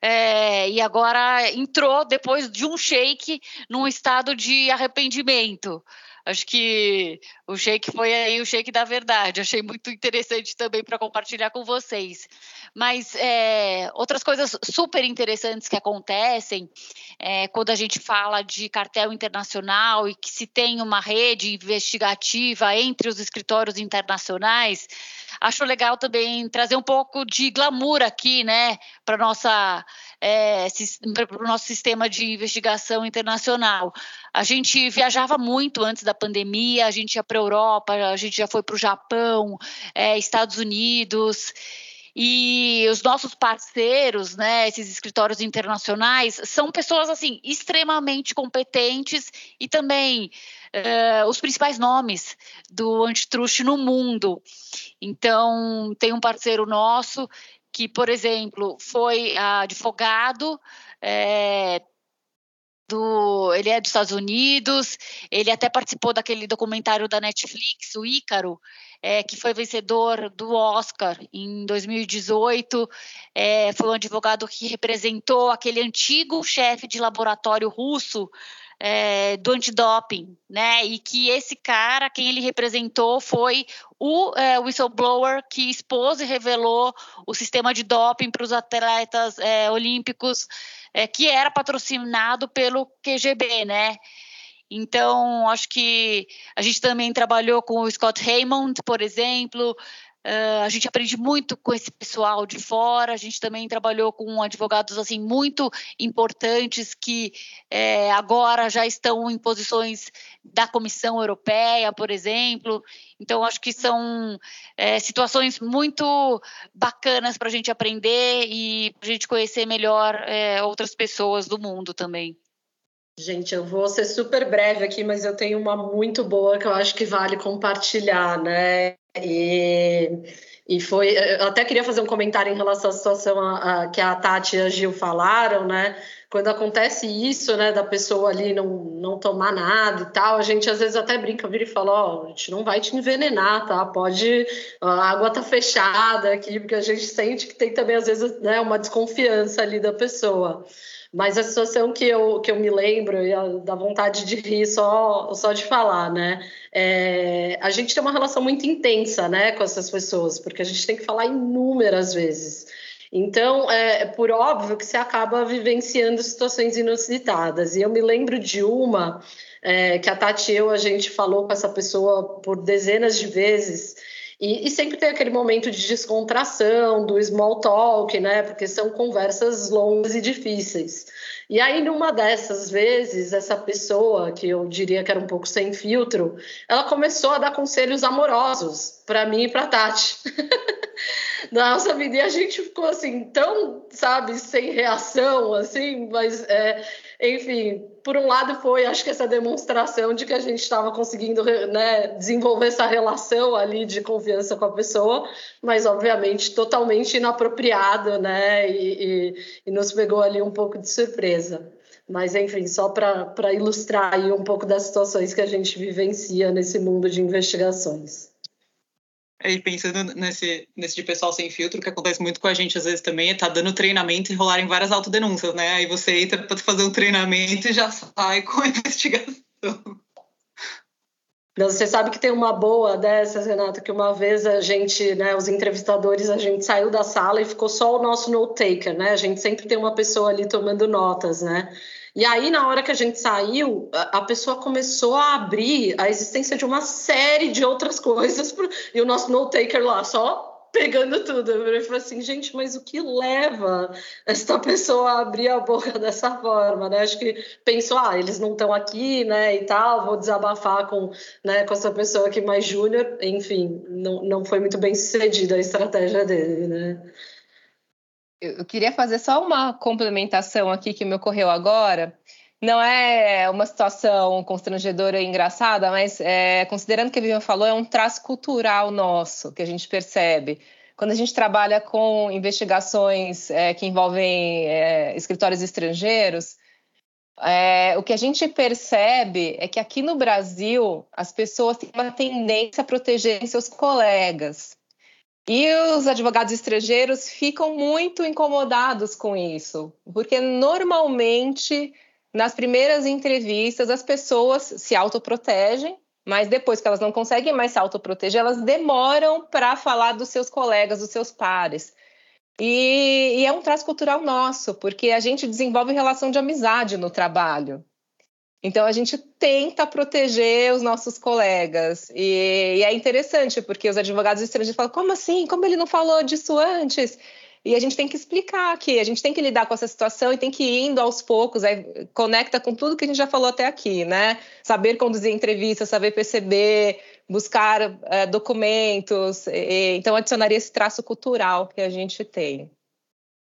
é, e agora entrou depois de um shake num estado de arrependimento. Acho que o shake foi aí o shake da verdade. Achei muito interessante também para compartilhar com vocês. Mas é, outras coisas super interessantes que acontecem é, quando a gente fala de cartel internacional e que se tem uma rede investigativa entre os escritórios internacionais, acho legal também trazer um pouco de glamour aqui, né, para nossa é, para o nosso sistema de investigação internacional. A gente viajava muito antes da pandemia, a gente ia para a Europa, a gente já foi para o Japão, é, Estados Unidos. E os nossos parceiros, né, esses escritórios internacionais, são pessoas assim extremamente competentes e também uh, os principais nomes do antitruste no mundo. Então, tem um parceiro nosso que, por exemplo, foi advogado. É, do, ele é dos Estados Unidos, ele até participou daquele documentário da Netflix, o Ícaro, é, que foi vencedor do Oscar em 2018. É, foi um advogado que representou aquele antigo chefe de laboratório russo é, do antidoping, né? E que esse cara, quem ele representou, foi o é, whistleblower que expôs e revelou o sistema de doping para os atletas é, olímpicos, é, que era patrocinado pelo QGB, né? Então, acho que a gente também trabalhou com o Scott Raymond, por exemplo, Uh, a gente aprende muito com esse pessoal de fora. A gente também trabalhou com advogados assim muito importantes que é, agora já estão em posições da Comissão Europeia, por exemplo. Então acho que são é, situações muito bacanas para a gente aprender e para a gente conhecer melhor é, outras pessoas do mundo também. Gente, eu vou ser super breve aqui, mas eu tenho uma muito boa que eu acho que vale compartilhar, né? E, e foi. Eu até queria fazer um comentário em relação à situação a, a, que a Tati e a Gil falaram, né? Quando acontece isso, né, da pessoa ali não, não tomar nada e tal, a gente às vezes até brinca, vira e fala: Ó, oh, a gente não vai te envenenar, tá? Pode. A água tá fechada aqui, porque a gente sente que tem também, às vezes, né, uma desconfiança ali da pessoa. Mas a situação que eu, que eu me lembro, e dá vontade de rir só, só de falar, né? É, a gente tem uma relação muito intensa né, com essas pessoas, porque a gente tem que falar inúmeras vezes. Então, é por óbvio que você acaba vivenciando situações inusitadas. E eu me lembro de uma é, que a Tati e eu, a gente falou com essa pessoa por dezenas de vezes, e, e, sempre tem aquele momento de descontração, do small talk, né? Porque são conversas longas e difíceis. E aí, numa dessas vezes, essa pessoa, que eu diria que era um pouco sem filtro, ela começou a dar conselhos amorosos para mim e para Tati. Nossa vida, e a gente ficou assim, tão, sabe, sem reação, assim, mas é, enfim, por um lado foi, acho que essa demonstração de que a gente estava conseguindo né, desenvolver essa relação ali de confiança com a pessoa, mas obviamente totalmente inapropriado, né? E, e, e nos pegou ali um pouco de surpresa. Mas, enfim, só para ilustrar aí um pouco das situações que a gente vivencia nesse mundo de investigações. E pensando nesse, nesse de pessoal sem filtro, que acontece muito com a gente às vezes também, é tá dando treinamento e rolarem várias autodenúncias, né? Aí você entra para fazer um treinamento e já sai com a investigação. Você sabe que tem uma boa dessas, Renata, que uma vez a gente, né, os entrevistadores, a gente saiu da sala e ficou só o nosso note taker, né? A gente sempre tem uma pessoa ali tomando notas, né? E aí, na hora que a gente saiu, a pessoa começou a abrir a existência de uma série de outras coisas, e o nosso note-taker lá só pegando tudo. Eu falei assim, gente, mas o que leva essa pessoa a abrir a boca dessa forma, né? Acho que pensou, ah, eles não estão aqui, né, e tal, vou desabafar com, né, com essa pessoa aqui mais júnior. Enfim, não, não foi muito bem sucedida a estratégia dele, né? Eu queria fazer só uma complementação aqui que me ocorreu agora. Não é uma situação constrangedora e engraçada, mas é, considerando que a Vivian falou, é um traço cultural nosso que a gente percebe. Quando a gente trabalha com investigações é, que envolvem é, escritórios estrangeiros, é, o que a gente percebe é que aqui no Brasil as pessoas têm uma tendência a proteger seus colegas. E os advogados estrangeiros ficam muito incomodados com isso, porque normalmente nas primeiras entrevistas as pessoas se autoprotegem, mas depois que elas não conseguem mais se autoproteger, elas demoram para falar dos seus colegas, dos seus pares. E, e, é um traço cultural nosso, porque a gente desenvolve relação de amizade no trabalho. Então a gente tenta proteger os nossos colegas. E, e, é interessante, porque os advogados estrangeiros falam: como assim? Como ele não falou disso antes? E a gente tem que explicar que a gente tem que lidar com essa situação e tem que ir indo aos poucos, aí conecta com tudo que a gente já falou até aqui, né? Saber conduzir entrevistas, saber perceber, buscar é, documentos. E, então, adicionaria esse traço cultural que a gente tem.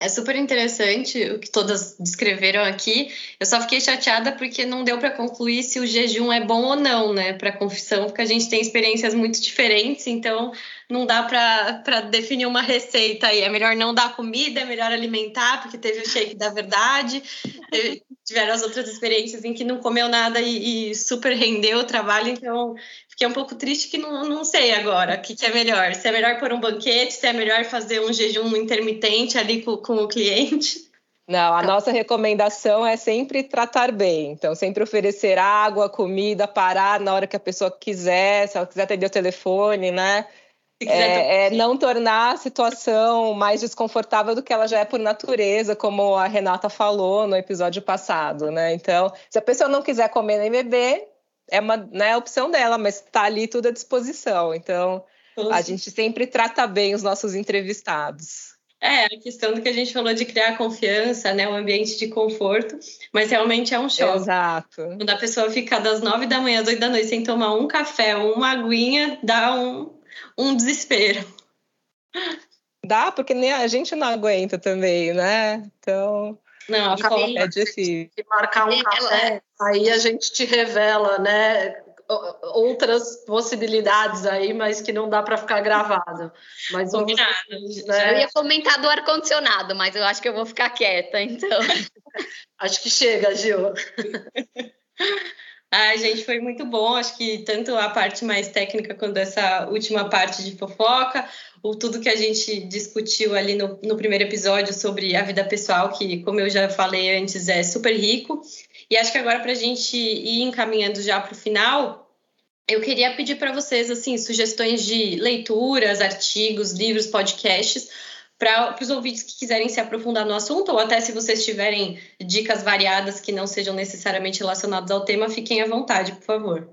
É super interessante o que todas descreveram aqui. Eu só fiquei chateada porque não deu para concluir se o jejum é bom ou não, né, para confissão, porque a gente tem experiências muito diferentes, então não dá para definir uma receita aí. É melhor não dar comida, é melhor alimentar, porque teve o shake da verdade. Tiveram as outras experiências em que não comeu nada e, e super rendeu o trabalho, então Fiquei um pouco triste que não, não sei agora o que, que, é melhor. Se é melhor pôr um banquete, se é melhor fazer um jejum intermitente ali com, com o cliente. Não, a nossa recomendação é sempre tratar bem. Então, sempre oferecer água, comida, parar na hora que a pessoa quiser, se ela quiser atender o telefone, né? É, é, não tornar a situação mais desconfortável do que ela já é por natureza, como a Renata falou no episódio passado, né? Então, se a pessoa não quiser comer nem beber, é uma né, opção dela, mas está ali tudo à disposição. Então, a gente sempre trata bem os nossos entrevistados. É, a questão do que a gente falou de criar confiança, né, um ambiente de conforto, mas realmente é um choque. Exato. Quando a pessoa fica das nove da manhã às oito da noite sem tomar um café ou uma aguinha, dá um, um desespero. Dá, porque nem a gente não aguenta também, né? Então, não, acabei é difícil. De marcar um café, aí a gente te revela, né? outras possibilidades aí, mas que não dá para ficar gravado. Mas Combinado. Né? Eu ia comentar do ar-condicionado, mas eu acho que eu vou ficar quieta, então. acho que chega, Gil. Ai, gente, foi muito bom. Acho que tanto a parte mais técnica quanto essa última parte de fofoca, ou tudo que a gente discutiu ali no, no primeiro episódio sobre a vida pessoal, que, como eu já falei antes, é super rico. E acho que agora, para a gente ir encaminhando já para o final, eu queria pedir para vocês assim sugestões de leituras, artigos, livros, podcasts para os ouvintes que quiserem se aprofundar no assunto, ou até se vocês tiverem dicas variadas que não sejam necessariamente relacionadas ao tema, fiquem à vontade, por favor.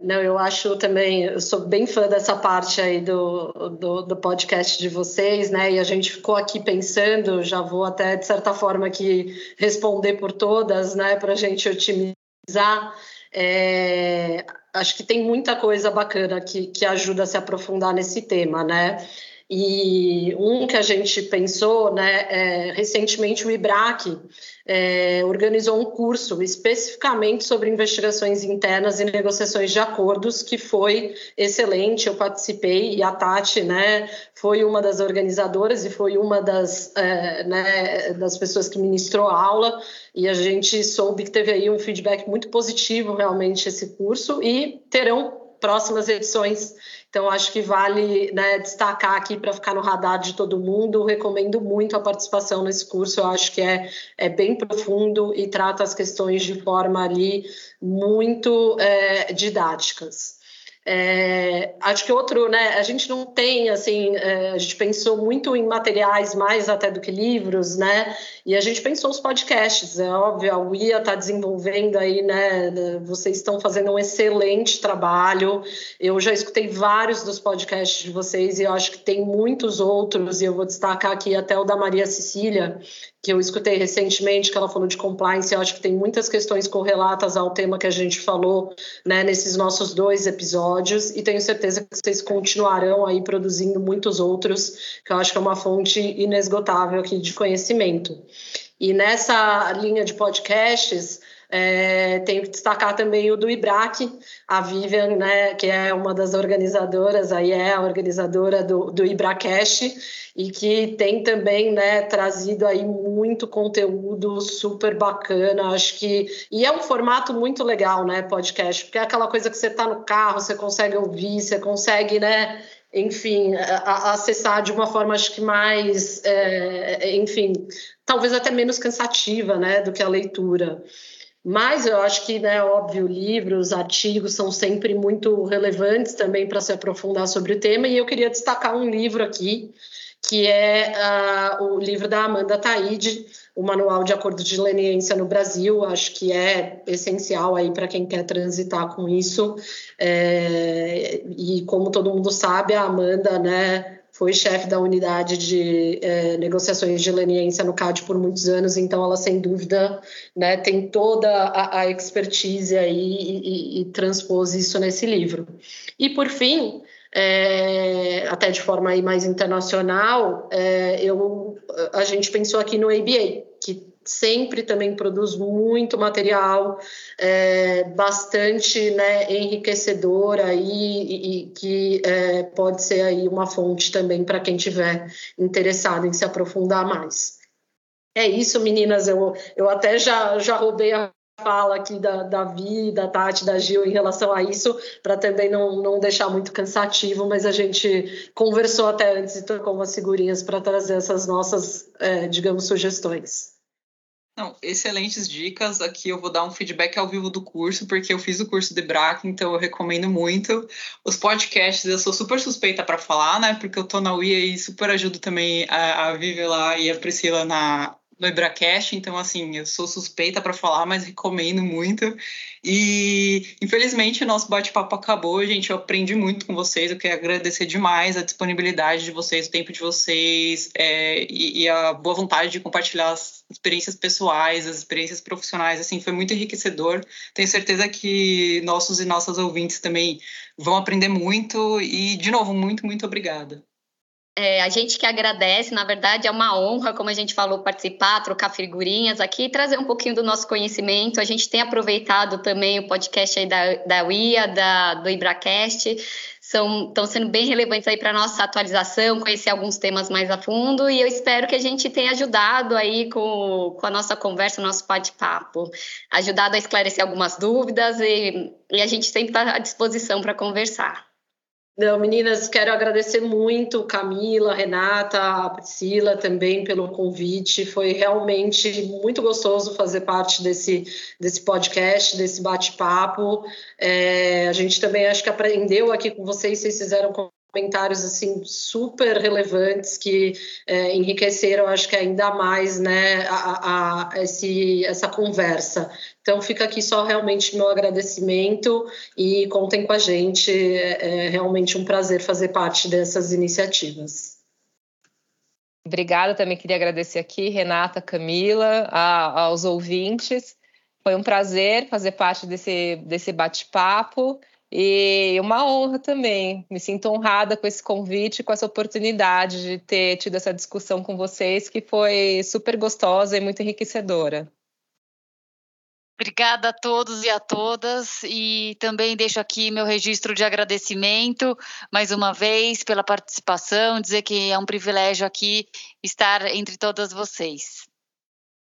Não, eu acho também, eu sou bem fã dessa parte aí do, do, do, podcast de vocês, né? E a gente ficou aqui pensando, já vou até de certa forma aqui responder por todas, né? Para a gente otimizar. É, acho que tem muita coisa bacana que, que ajuda a se aprofundar nesse tema, né? E um que a gente pensou, né, é, recentemente o IBRAC é, organizou um curso especificamente sobre investigações internas e negociações de acordos, que foi excelente. Eu participei e a Tati, né, foi uma das organizadoras e foi uma das, é, né, das pessoas que ministrou a aula. E a gente soube que teve aí um feedback muito positivo realmente esse curso e terão próximas edições. Então, acho que vale né, destacar aqui para ficar no radar de todo mundo. Recomendo muito a participação nesse curso. Eu acho que é, é bem profundo e trata as questões de forma ali muito é, didáticas. É, acho que outro, né? A gente não tem, assim, é, a gente pensou muito em materiais mais até do que livros, né? E a gente pensou os podcasts, é óbvio, a UIA está desenvolvendo aí, né? Vocês estão fazendo um excelente trabalho. Eu já escutei vários dos podcasts de vocês e eu acho que tem muitos outros, e eu vou destacar aqui até o da Maria Cecília, que eu escutei recentemente, que ela falou de compliance, eu acho que tem muitas questões correlatas ao tema que a gente falou né, nesses nossos dois episódios, e tenho certeza que vocês continuarão aí produzindo muitos outros, que eu acho que é uma fonte inesgotável aqui de conhecimento. E nessa linha de podcasts, é, tenho que destacar também o do IBRAC, a Vivian, né, que é uma das organizadoras, aí é a organizadora do, do IBRACast, e que tem também né, trazido aí muito conteúdo super bacana, acho que. E é um formato muito legal, né, podcast, porque é aquela coisa que você está no carro, você consegue ouvir, você consegue, né? enfim, acessar de uma forma acho que mais, é, enfim, talvez até menos cansativa, né, do que a leitura. Mas eu acho que, né, óbvio, livros, artigos são sempre muito relevantes também para se aprofundar sobre o tema. E eu queria destacar um livro aqui, que é uh, o livro da Amanda Taide, o Manual de Acordo de Leniência no Brasil. Acho que é essencial aí para quem quer transitar com isso. É, e como todo mundo sabe, a Amanda, né, foi chefe da unidade de é, negociações de leniência no CAD por muitos anos, então ela, sem dúvida, né, tem toda a, a expertise aí e, e, e, transpôs isso nesse livro. E, por fim, é, até de forma aí mais internacional, é, eu, a gente pensou aqui no ABA, sempre também produz muito material, é, bastante né, enriquecedor aí, e, e que é, pode ser aí uma fonte também para quem tiver interessado em se aprofundar mais. É isso, meninas. Eu, eu até já, já roubei a fala aqui da, da da Tati, da Gil em relação a isso, para também não, não deixar muito cansativo, mas a gente conversou até antes e trocou umas figurinhas para trazer essas nossas, é, digamos, sugestões. Não, excelentes dicas. Aqui eu vou dar um feedback ao vivo do curso, porque eu fiz o curso de BRAC, então eu recomendo muito. Os podcasts eu sou super suspeita para falar, né? Porque eu tô na UIA e super ajudo também a, a Vivi lá e a Priscila na, no Ibracast, então assim, eu sou suspeita para falar, mas recomendo muito. E infelizmente o nosso bate-papo acabou, gente. Eu aprendi muito com vocês. Eu quero agradecer demais a disponibilidade de vocês, o tempo de vocês é, e, e, a boa vontade de compartilhar as experiências pessoais, as experiências profissionais. Assim, foi muito enriquecedor. Tenho certeza que nossos e nossas ouvintes também vão aprender muito. E, de novo, muito, muito obrigada. É, a gente que agradece, na verdade é uma honra, como a gente falou, participar, trocar figurinhas aqui trazer um pouquinho do nosso conhecimento. A gente tem aproveitado também o podcast aí da, da UIA, da, do IbraCast, estão sendo bem relevantes aí para a nossa atualização, conhecer alguns temas mais a fundo e eu espero que a gente tenha ajudado aí com, com a nossa conversa, nosso bate-papo, ajudado a esclarecer algumas dúvidas e, e a gente sempre está à disposição para conversar. Não, meninas, quero agradecer muito Camila, Renata, a Priscila também pelo convite. Foi realmente muito gostoso fazer parte desse, desse podcast, desse bate-papo. É, a gente também acho que aprendeu aqui com vocês, vocês fizeram comentários assim super relevantes que é, enriqueceram acho que ainda mais né a, a, esse, essa conversa. Então fica aqui só realmente meu agradecimento e contem com a gente. É, é realmente um prazer fazer parte dessas iniciativas. Obrigada, também queria agradecer aqui, Renata, Camila, a, aos ouvintes. Foi um prazer fazer parte desse, desse bate-papo E uma honra também. Me sinto honrada com esse convite, com essa oportunidade de ter tido essa discussão com vocês, que foi super gostosa e muito enriquecedora. Obrigada a todos e a todas, e também deixo aqui meu registro de agradecimento mais uma vez pela participação, dizer que é um privilégio aqui estar entre todas vocês.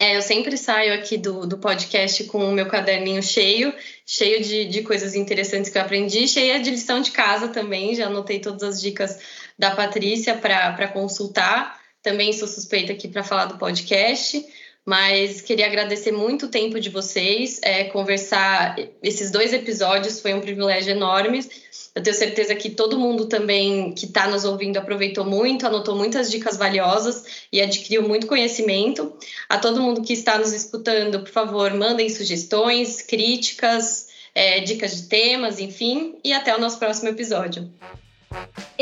É, eu sempre saio aqui do, do podcast com o meu caderninho cheio, cheio de, de coisas interessantes que eu aprendi, cheia de lição de casa também. Já anotei todas as dicas da Patrícia para consultar. Também sou suspeita aqui para falar do podcast mas queria agradecer muito o tempo de vocês. É, conversar esses dois episódios foi um privilégio enorme. Eu tenho certeza que todo mundo também que está nos ouvindo aproveitou muito, anotou muitas dicas valiosas e adquiriu muito conhecimento. A todo mundo que está nos escutando, por favor, mandem sugestões, críticas, é, dicas de temas, enfim, e até o nosso próximo episódio.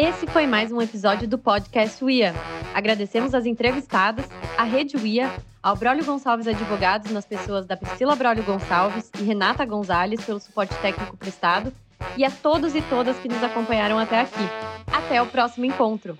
Esse foi mais um episódio do podcast UIA. Agradecemos as entrevistadas, a Rede UIA, ao Braulio Gonçalves Advogados, nas pessoas da Priscila Braulio Gonçalves e Renata Gonzalez, pelo suporte técnico prestado, e a todos e todas que nos acompanharam até aqui. Até o próximo encontro!